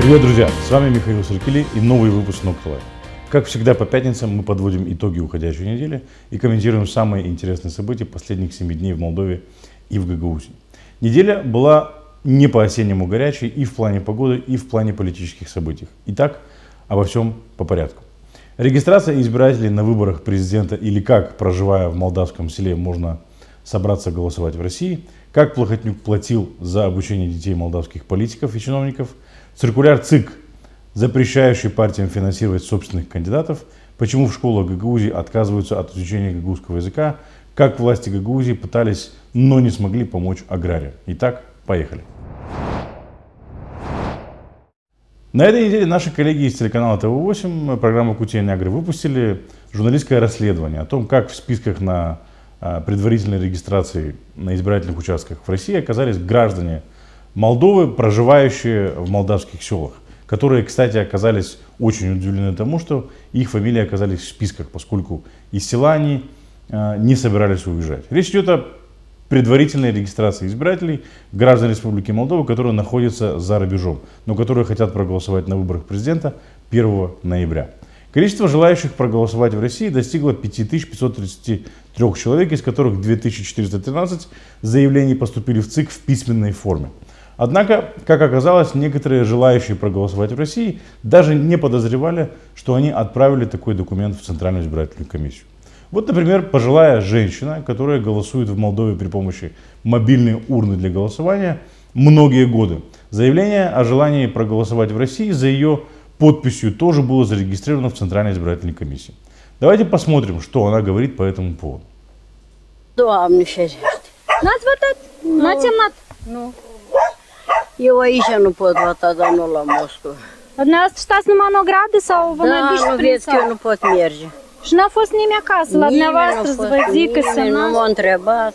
Привет, друзья! С вами Михаил Саркили и новый выпуск Live. Как всегда по пятницам мы подводим итоги уходящей недели и комментируем самые интересные события последних 7 дней в Молдове и в Гагаузии. Неделя была не по-осеннему горячей и в плане погоды, и в плане политических событий. Итак, обо всем по порядку. Регистрация избирателей на выборах президента или как, проживая в молдавском селе, можно собраться голосовать в России, как Плохотнюк платил за обучение детей молдавских политиков и чиновников – Циркуляр ЦИК, запрещающий партиям финансировать собственных кандидатов, почему в школах Гагаузии отказываются от изучения гагаузского языка, как власти Гагаузии пытались, но не смогли помочь аграриям. Итак, поехали. На этой неделе наши коллеги из телеканала ТВ-8, программа «Кутия Нягры» выпустили журналистское расследование о том, как в списках на предварительной регистрации на избирательных участках в России оказались граждане Молдовы, проживающие в молдавских селах, которые, кстати, оказались очень удивлены тому, что их фамилии оказались в списках, поскольку из села они э, не собирались уезжать. Речь идет о предварительной регистрации избирателей граждан Республики Молдова, которые находятся за рубежом, но которые хотят проголосовать на выборах президента 1 ноября. Количество желающих проголосовать в России достигло 5533 человек, из которых 2413 заявлений поступили в ЦИК в письменной форме. Однако, как оказалось, некоторые желающие проголосовать в России даже не подозревали, что они отправили такой документ в Центральную избирательную комиссию. Вот, например, пожилая женщина, которая голосует в Молдове при помощи мобильной урны для голосования многие годы. Заявление о желании проголосовать в России за ее подписью тоже было зарегистрировано в Центральной избирательной комиссии. Давайте посмотрим, что она говорит по этому поводу. Eu aici nu pot vota, dar nu la Moscova. Dumneavoastră stați numai în ogradă sau vă mai duci prin vezi că eu nu pot merge. Și n-a fost nimeni acasă la dumneavoastră să vă zică să nu nu... m-a întrebat.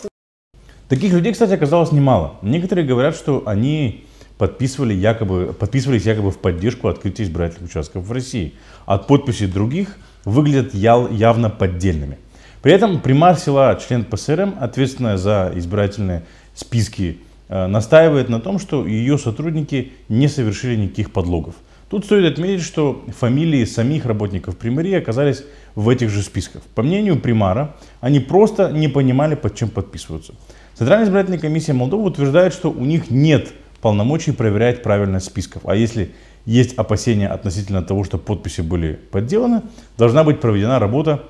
Таких людей, кстати, оказалось немало. Некоторые говорят, что они подписывали якобы, подписывались якобы в поддержку открытия избирательных участков в России. От подписей других выглядят явно поддельными. При этом примар села, член ПСРМ, ответственная за избирательные списки Э, настаивает на том, что ее сотрудники не совершили никаких подлогов. Тут стоит отметить, что фамилии самих работников примарии оказались в этих же списках. По мнению примара, они просто не понимали, под чем подписываются. Центральная избирательная комиссия Молдовы утверждает, что у них нет полномочий проверять правильность списков. А если есть опасения относительно того, что подписи были подделаны, должна быть проведена работа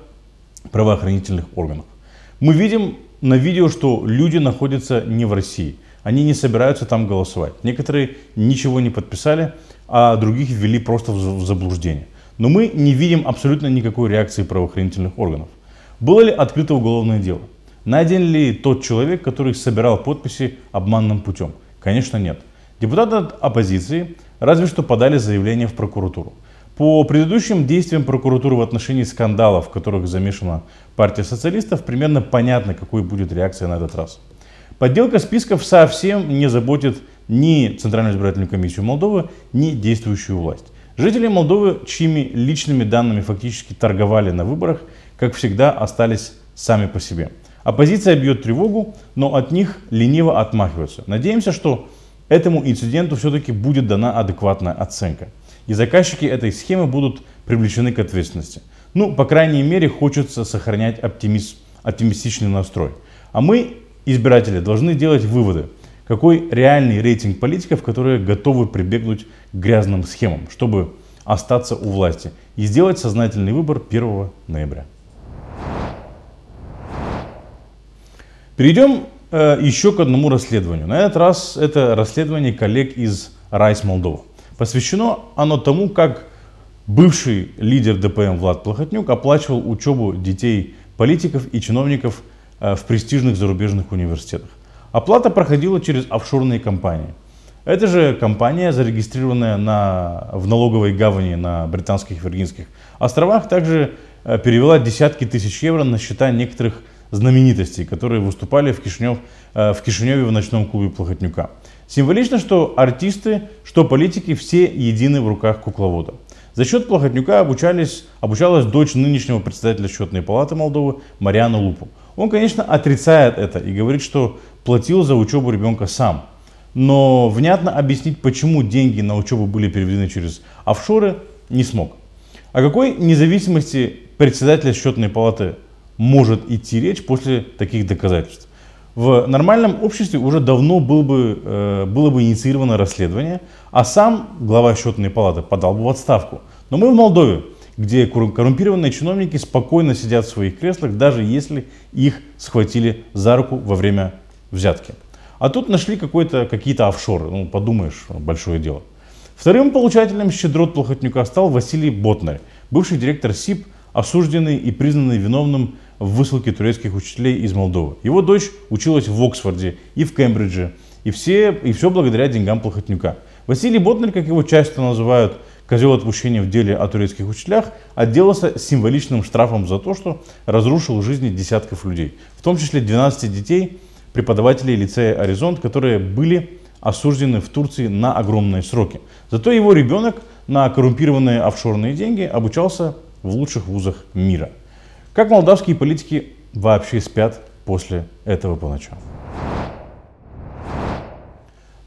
правоохранительных органов. Мы видим на видео, что люди находятся не в России – они не собираются там голосовать. Некоторые ничего не подписали, а других ввели просто в заблуждение. Но мы не видим абсолютно никакой реакции правоохранительных органов. Было ли открыто уголовное дело? Найден ли тот человек, который собирал подписи обманным путем? Конечно нет. Депутаты оппозиции разве что подали заявление в прокуратуру. По предыдущим действиям прокуратуры в отношении скандалов, в которых замешана партия социалистов, примерно понятно, какой будет реакция на этот раз. Подделка списков совсем не заботит ни Центральную избирательную комиссию Молдовы, ни действующую власть. Жители Молдовы, чьими личными данными фактически торговали на выборах, как всегда остались сами по себе. Оппозиция бьет тревогу, но от них лениво отмахиваются. Надеемся, что этому инциденту все-таки будет дана адекватная оценка. И заказчики этой схемы будут привлечены к ответственности. Ну, по крайней мере, хочется сохранять оптимист, оптимистичный настрой. А мы избиратели должны делать выводы, какой реальный рейтинг политиков, которые готовы прибегнуть к грязным схемам, чтобы остаться у власти и сделать сознательный выбор 1 ноября. Перейдем э, еще к одному расследованию. На этот раз это расследование коллег из Райс Молдова. Посвящено оно тому, как бывший лидер ДПМ Влад Плохотнюк оплачивал учебу детей политиков и чиновников Э, в престижных зарубежных университетах. Оплата проходила через офшорные компании. Эта же компания, зарегистрированная на, в налоговой гавани на британских Виргинских островах, также э, перевела десятки тысяч евро на счета некоторых знаменитостей, которые выступали в, Кишинев, э, в Кишиневе в ночном клубе Плохотнюка. Символично, что артисты, что политики все едины в руках кукловода. За счет Плохотнюка обучались, обучалась дочь нынешнего председателя счетной палаты Молдовы Мариана Лупу. Он, конечно, отрицает это и говорит, что платил за учебу ребенка сам. но внятно объяснить, почему деньги на учебу были переведены через офшоры, не смог. О какой независимости председателя счетной палаты может идти речь после таких доказательств? В нормальном обществе уже давно был бы, э, было бы инициировано расследование, а сам глава счетной палаты подал бы в отставку. Но мы в Молдове, где коррумпированные чиновники спокойно сидят в своих креслах, даже если их схватили за руку во время взятки. А тут нашли какие-то офшоры, ну подумаешь, большое дело. Вторым получателем щедрот Плохотнюка стал Василий Ботнарь, бывший директор СИП, осужденный и признанный виновным в высылке турецких учителей из Молдовы. Его дочь училась в Оксфорде и в Кембридже, и, все, и все благодаря деньгам Плохотнюка. Василий Ботнарь, как его часто называют, козел отпущения в деле о турецких учителях, отделался символичным штрафом за то, что разрушил жизни десятков людей, в том числе 12 детей, преподавателей лицея «Оризонт», которые были осуждены в Турции на огромные сроки. Зато его ребенок на коррумпированные офшорные деньги обучался в лучших вузах мира. Как молдавские политики вообще спят после этого по ночам?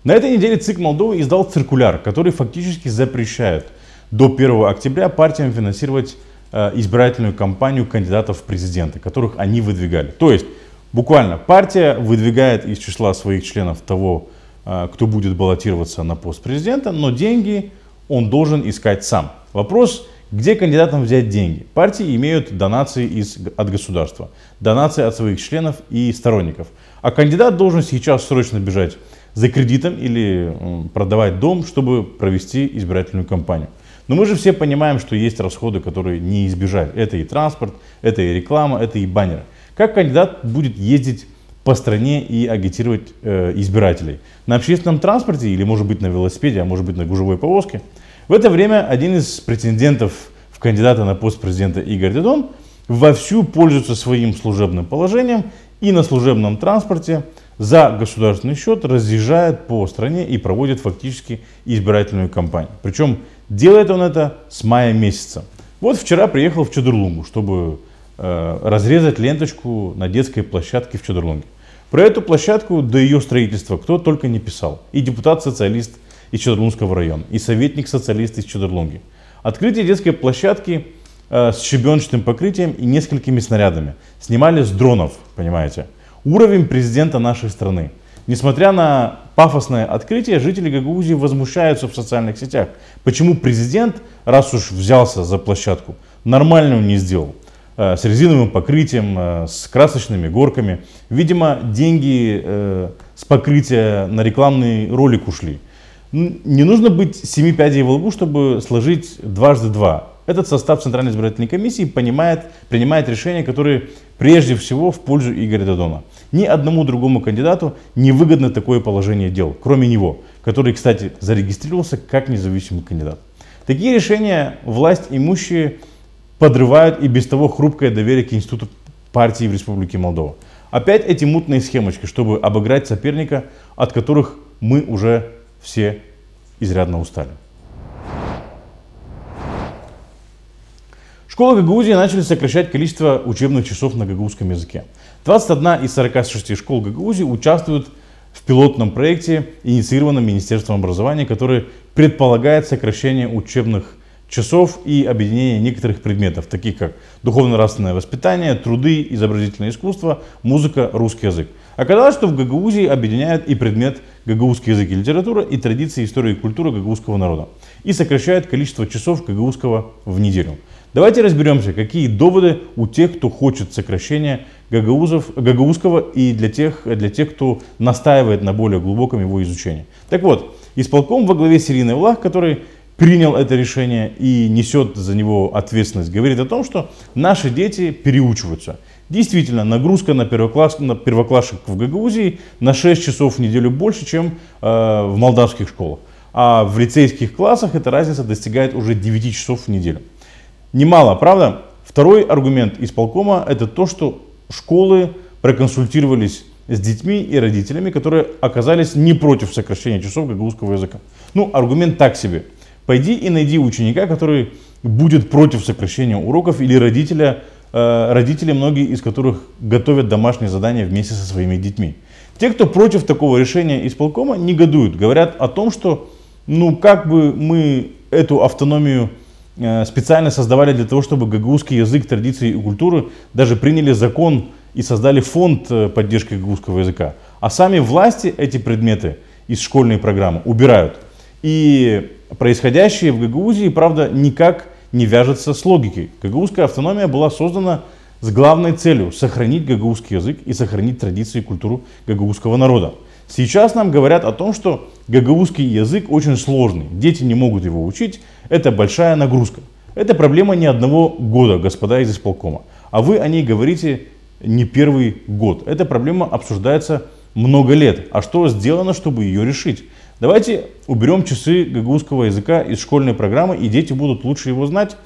На этой неделе ЦИК Молдовы издал циркуляр, который фактически запрещает до 1 октября партиям финансировать э, избирательную кампанию кандидатов в президенты, которых они выдвигали. То есть, буквально, партия выдвигает из числа своих членов того, э, кто будет баллотироваться на пост президента, но деньги он должен искать сам. Вопрос, где кандидатам взять деньги? Партии имеют донации из, от государства, донации от своих членов и сторонников. А кандидат должен сейчас срочно бежать за кредитом или продавать дом, чтобы провести избирательную кампанию. Но мы же все понимаем, что есть расходы, которые не избежать. Это и транспорт, это и реклама, это и баннеры. Как кандидат будет ездить по стране и агитировать э, избирателей? На общественном транспорте или, может быть, на велосипеде, а может быть, на гужевой повозке – в это время один из претендентов в кандидата на пост президента Игорь Дедон вовсю пользуется своим служебным положением и на служебном транспорте за государственный счет разъезжает по стране и проводит фактически избирательную кампанию. Причем делает он это с мая месяца. Вот вчера приехал в Чудерлунгу, чтобы э, разрезать ленточку на детской площадке в Чудерлунге. Про эту площадку до ее строительства кто только не писал. И депутат-социалист из Чудерлунского района и советник-социалист из Чудерлунги. Открытие детской площадки э, с щебеночным покрытием и несколькими снарядами. Снимали с дронов, понимаете. Уровень президента нашей страны. Несмотря на пафосное открытие, жители Гагаузии возмущаются в социальных сетях. Почему президент, раз уж взялся за площадку, нормально он не сделал? Э, с резиновым покрытием, э, с красочными горками. Видимо, деньги э, с покрытия на рекламный ролик ушли. Не нужно быть семи пядей во лбу, чтобы сложить дважды два. Этот состав Центральной избирательной комиссии понимает, принимает решения, которые прежде всего в пользу Игоря Додона. Ни одному другому кандидату не выгодно такое положение дел, кроме него, который, кстати, зарегистрировался как независимый кандидат. Такие решения власть имущие подрывают и без того хрупкое доверие к институту партии в Республике Молдова. Опять эти мутные схемочки, чтобы обыграть соперника, от которых мы уже все изрядно устали. Школы Гагаузии начали сокращать количество учебных часов на гагаузском языке. 21 из 46 школ Гагаузии участвуют в пилотном проекте, инициированном Министерством образования, который предполагает сокращение учебных часов и объединение некоторых предметов, таких как духовно-нравственное воспитание, труды, изобразительное искусство, музыка, русский язык. Оказалось, что в Гагаузии объединяют и предмет гагаузский язык и литература, и традиции истории и культуры гагаузского народа. И сокращают количество часов гагаузского в неделю. Давайте разберемся, какие доводы у тех, кто хочет сокращения гагаузов, гагаузского и для тех, для тех, кто настаивает на более глубоком его изучении. Так вот, исполком во главе с Влах, который принял это решение и несет за него ответственность, говорит о том, что наши дети переучиваются. Действительно, нагрузка на, первокласс, на первоклашек в Гагаузии на 6 часов в неделю больше, чем э, в молдавских школах. А в лицейских классах эта разница достигает уже 9 часов в неделю. Немало, правда? Второй аргумент исполкома это то, что школы проконсультировались с детьми и родителями, которые оказались не против сокращения часов гагаузского языка. Ну, аргумент так себе. Пойди и найди ученика, который будет против сокращения уроков или родителя, Э, родители, многие из которых готовят домашние задания вместе со своими детьми. Те, кто против такого решения исполкома, негодуют. Говорят о том, что ну как бы мы эту автономию э, специально создавали для того, чтобы гагаузский язык, традиции и культуру даже приняли закон и создали фонд э, поддержки гагаузского языка. А сами власти эти предметы из школьной программы убирают. И происходящее в Гагаузии, правда, никак не вяжется с логикой. Гагаузская автономия была создана с главной целью сохранить гагаузский язык и сохранить традиции и культуру гагаузского народа. Сейчас нам говорят о том, что гагаузский язык очень сложный, дети не могут его учить, это большая нагрузка. Это проблема не одного года, господа из исполкома. А вы о ней говорите не первый год. Эта проблема обсуждается много лет. А что сделано, чтобы ее решить? Давайте уберем часы гагаузского языка из школьной программы, и дети будут лучше его знать.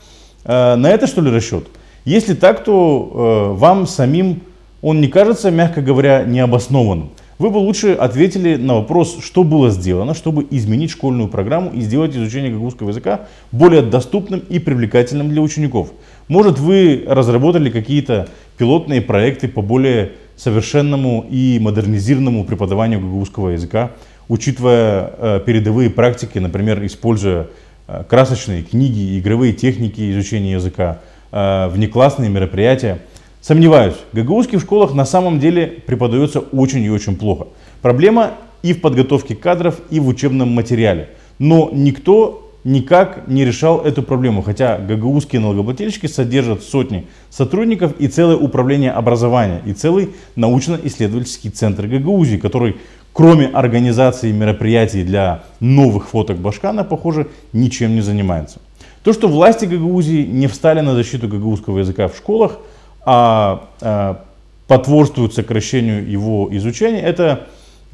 Э, на это что ли расчет? Если так, то э, вам самим он не кажется, мягко говоря, необоснованным. Вы бы лучше ответили на вопрос, что было сделано, чтобы изменить школьную программу и сделать изучение гагаузского языка более доступным и привлекательным для учеников. Может, вы разработали какие-то пилотные проекты по более совершенному и модернизированному преподаванию гагаузского языка, учитывая э, передовые практики, например, используя э, красочные книги, игровые техники изучения языка, э, внеклассные мероприятия. Сомневаюсь, гагаузский в школах на самом деле преподается очень и очень плохо. Проблема и в подготовке кадров, и в учебном материале. Но никто никак не решал эту проблему, хотя гагаузские налогоплательщики содержат сотни сотрудников и целое управление образования, и целый научно-исследовательский центр Гагаузии, который кроме организации мероприятий для новых фоток Башкана, похоже, ничем не занимается. То, что власти Гагаузии не встали на защиту гагаузского языка в школах, а, а потворствуют сокращению его изучения, это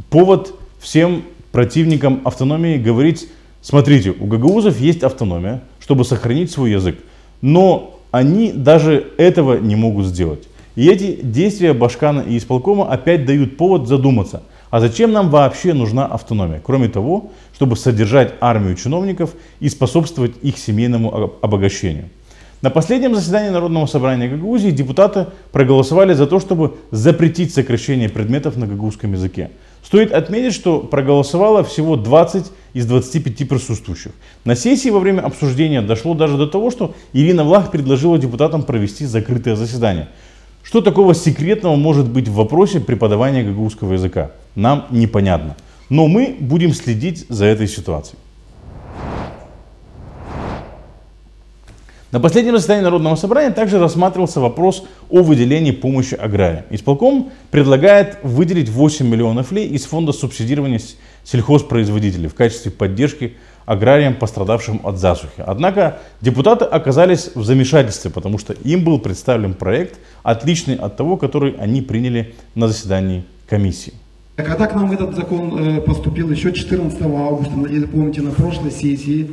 повод всем противникам автономии говорить Смотрите, у гагаузов есть автономия, чтобы сохранить свой язык, но они даже этого не могут сделать. И эти действия Башкана и исполкома опять дают повод задуматься, а зачем нам вообще нужна автономия, кроме того, чтобы содержать армию чиновников и способствовать их семейному обогащению. На последнем заседании Народного собрания Гагаузии депутаты проголосовали за то, чтобы запретить сокращение предметов на гагаузском языке. Стоит отметить, что проголосовало всего 20 из 25 присутствующих. На сессии во время обсуждения дошло даже до того, что Ирина Влах предложила депутатам провести закрытое заседание. Что такого секретного может быть в вопросе преподавания гагаузского языка? Нам непонятно. Но мы будем следить за этой ситуацией. На последнем заседании Народного собрания также рассматривался вопрос о выделении помощи аграриям. Исполком предлагает выделить 8 миллионов лей из фонда субсидирования сельхозпроизводителей в качестве поддержки аграриям, пострадавшим от засухи. Однако депутаты оказались в замешательстве, потому что им был представлен проект, отличный от того, который они приняли на заседании комиссии. Когда к нам этот закон э, поступил еще 14 августа, если помните, на прошлой сессии,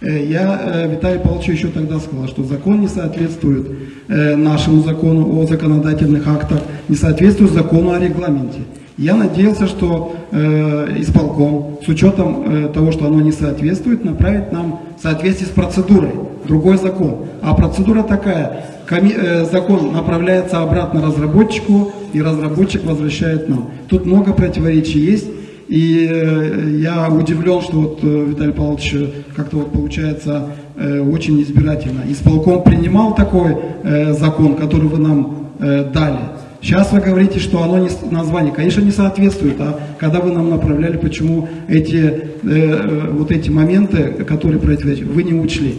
Э, я э, Виталий Павловичу еще тогда сказал, что закон не соответствует нашему закону о законодательных актах, не соответствует закону о регламенте. Я надеялся, что исполком, с учетом того, что оно не соответствует, направит нам в соответствии с процедурой другой закон. А процедура такая, закон направляется обратно разработчику, и разработчик возвращает нам. Тут много противоречий есть. И э, я удивлен, что вот э, Виталий Павлович э, как-то вот получается очень избирательно. Исполком принимал такой закон, который вы нам дали. Сейчас вы говорите, что оно не, название, конечно, не соответствует, а когда вы нам направляли, почему эти, вот эти моменты, которые противоречат, вы не учли.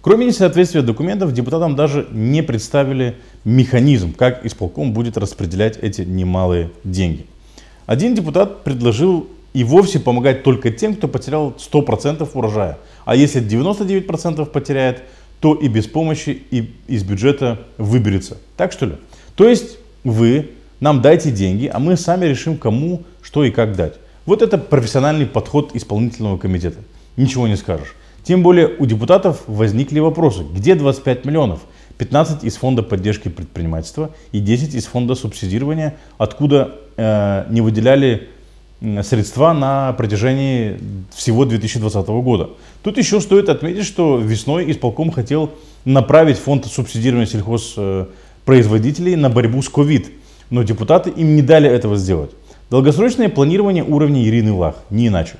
Кроме несоответствия документов, депутатам даже не представили механизм, как исполком будет распределять эти немалые деньги. Один депутат предложил и вовсе помогать только тем, кто потерял 100% урожая. А если 99% потеряет, то и без помощи и из бюджета выберется. Так что ли? То есть вы нам дайте деньги, а мы сами решим, кому, что и как дать. Вот это профессиональный подход исполнительного комитета. Ничего не скажешь. Тем более у депутатов возникли вопросы. Где 25 миллионов? 15 из фонда поддержки предпринимательства и 10 из фонда субсидирования, откуда Э, не выделяли средства на протяжении всего 2020 года. Тут еще стоит отметить, что весной исполком хотел направить фонд субсидирования сельхозпроизводителей на борьбу с ковид. Но депутаты им не дали этого сделать. Долгосрочное планирование уровня Ирины Лах, не иначе.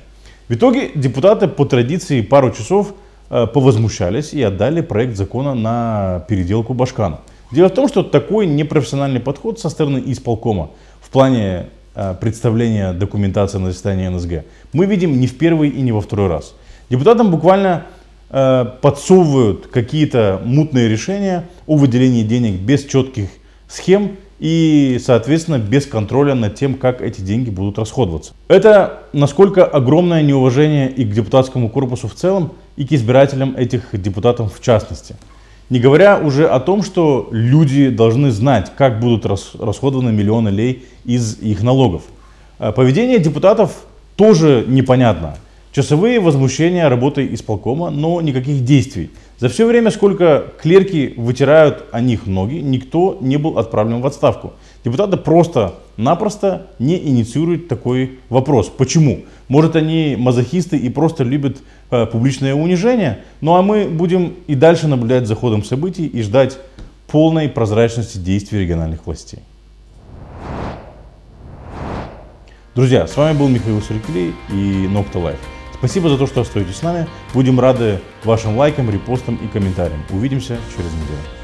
В итоге депутаты по традиции пару часов э, повозмущались и отдали проект закона на переделку Башкану. Дело в том, что такой непрофессиональный подход со стороны исполкома в плане э, представления документации на заседании НСГ мы видим не в первый и не во второй раз. Депутатам буквально подсовывают какие-то мутные решения о выделении денег без четких схем и, соответственно, без контроля над тем, как эти деньги будут расходоваться. Это насколько огромное неуважение и к депутатскому корпусу в целом, и к избирателям этих депутатов в частности. Не говоря уже о том, что люди должны знать, как будут расходованы миллионы лей из их налогов. Э, поведение депутатов тоже непонятно. Часовые возмущения работой исполкома, но никаких действий. За все время, сколько клерки вытирают о них ноги, никто не был отправлен в отставку. Депутаты просто-напросто не инициируют такой вопрос. Почему? Может они мазохисты и просто любят э, публичное унижение? Ну а мы будем и дальше наблюдать за ходом событий и ждать полной прозрачности действий региональных властей. Друзья, с вами был Михаил Сергей и Nocta Life. Спасибо за то, что остаетесь с нами. Будем рады вашим лайкам, репостам и комментариям. Увидимся через неделю.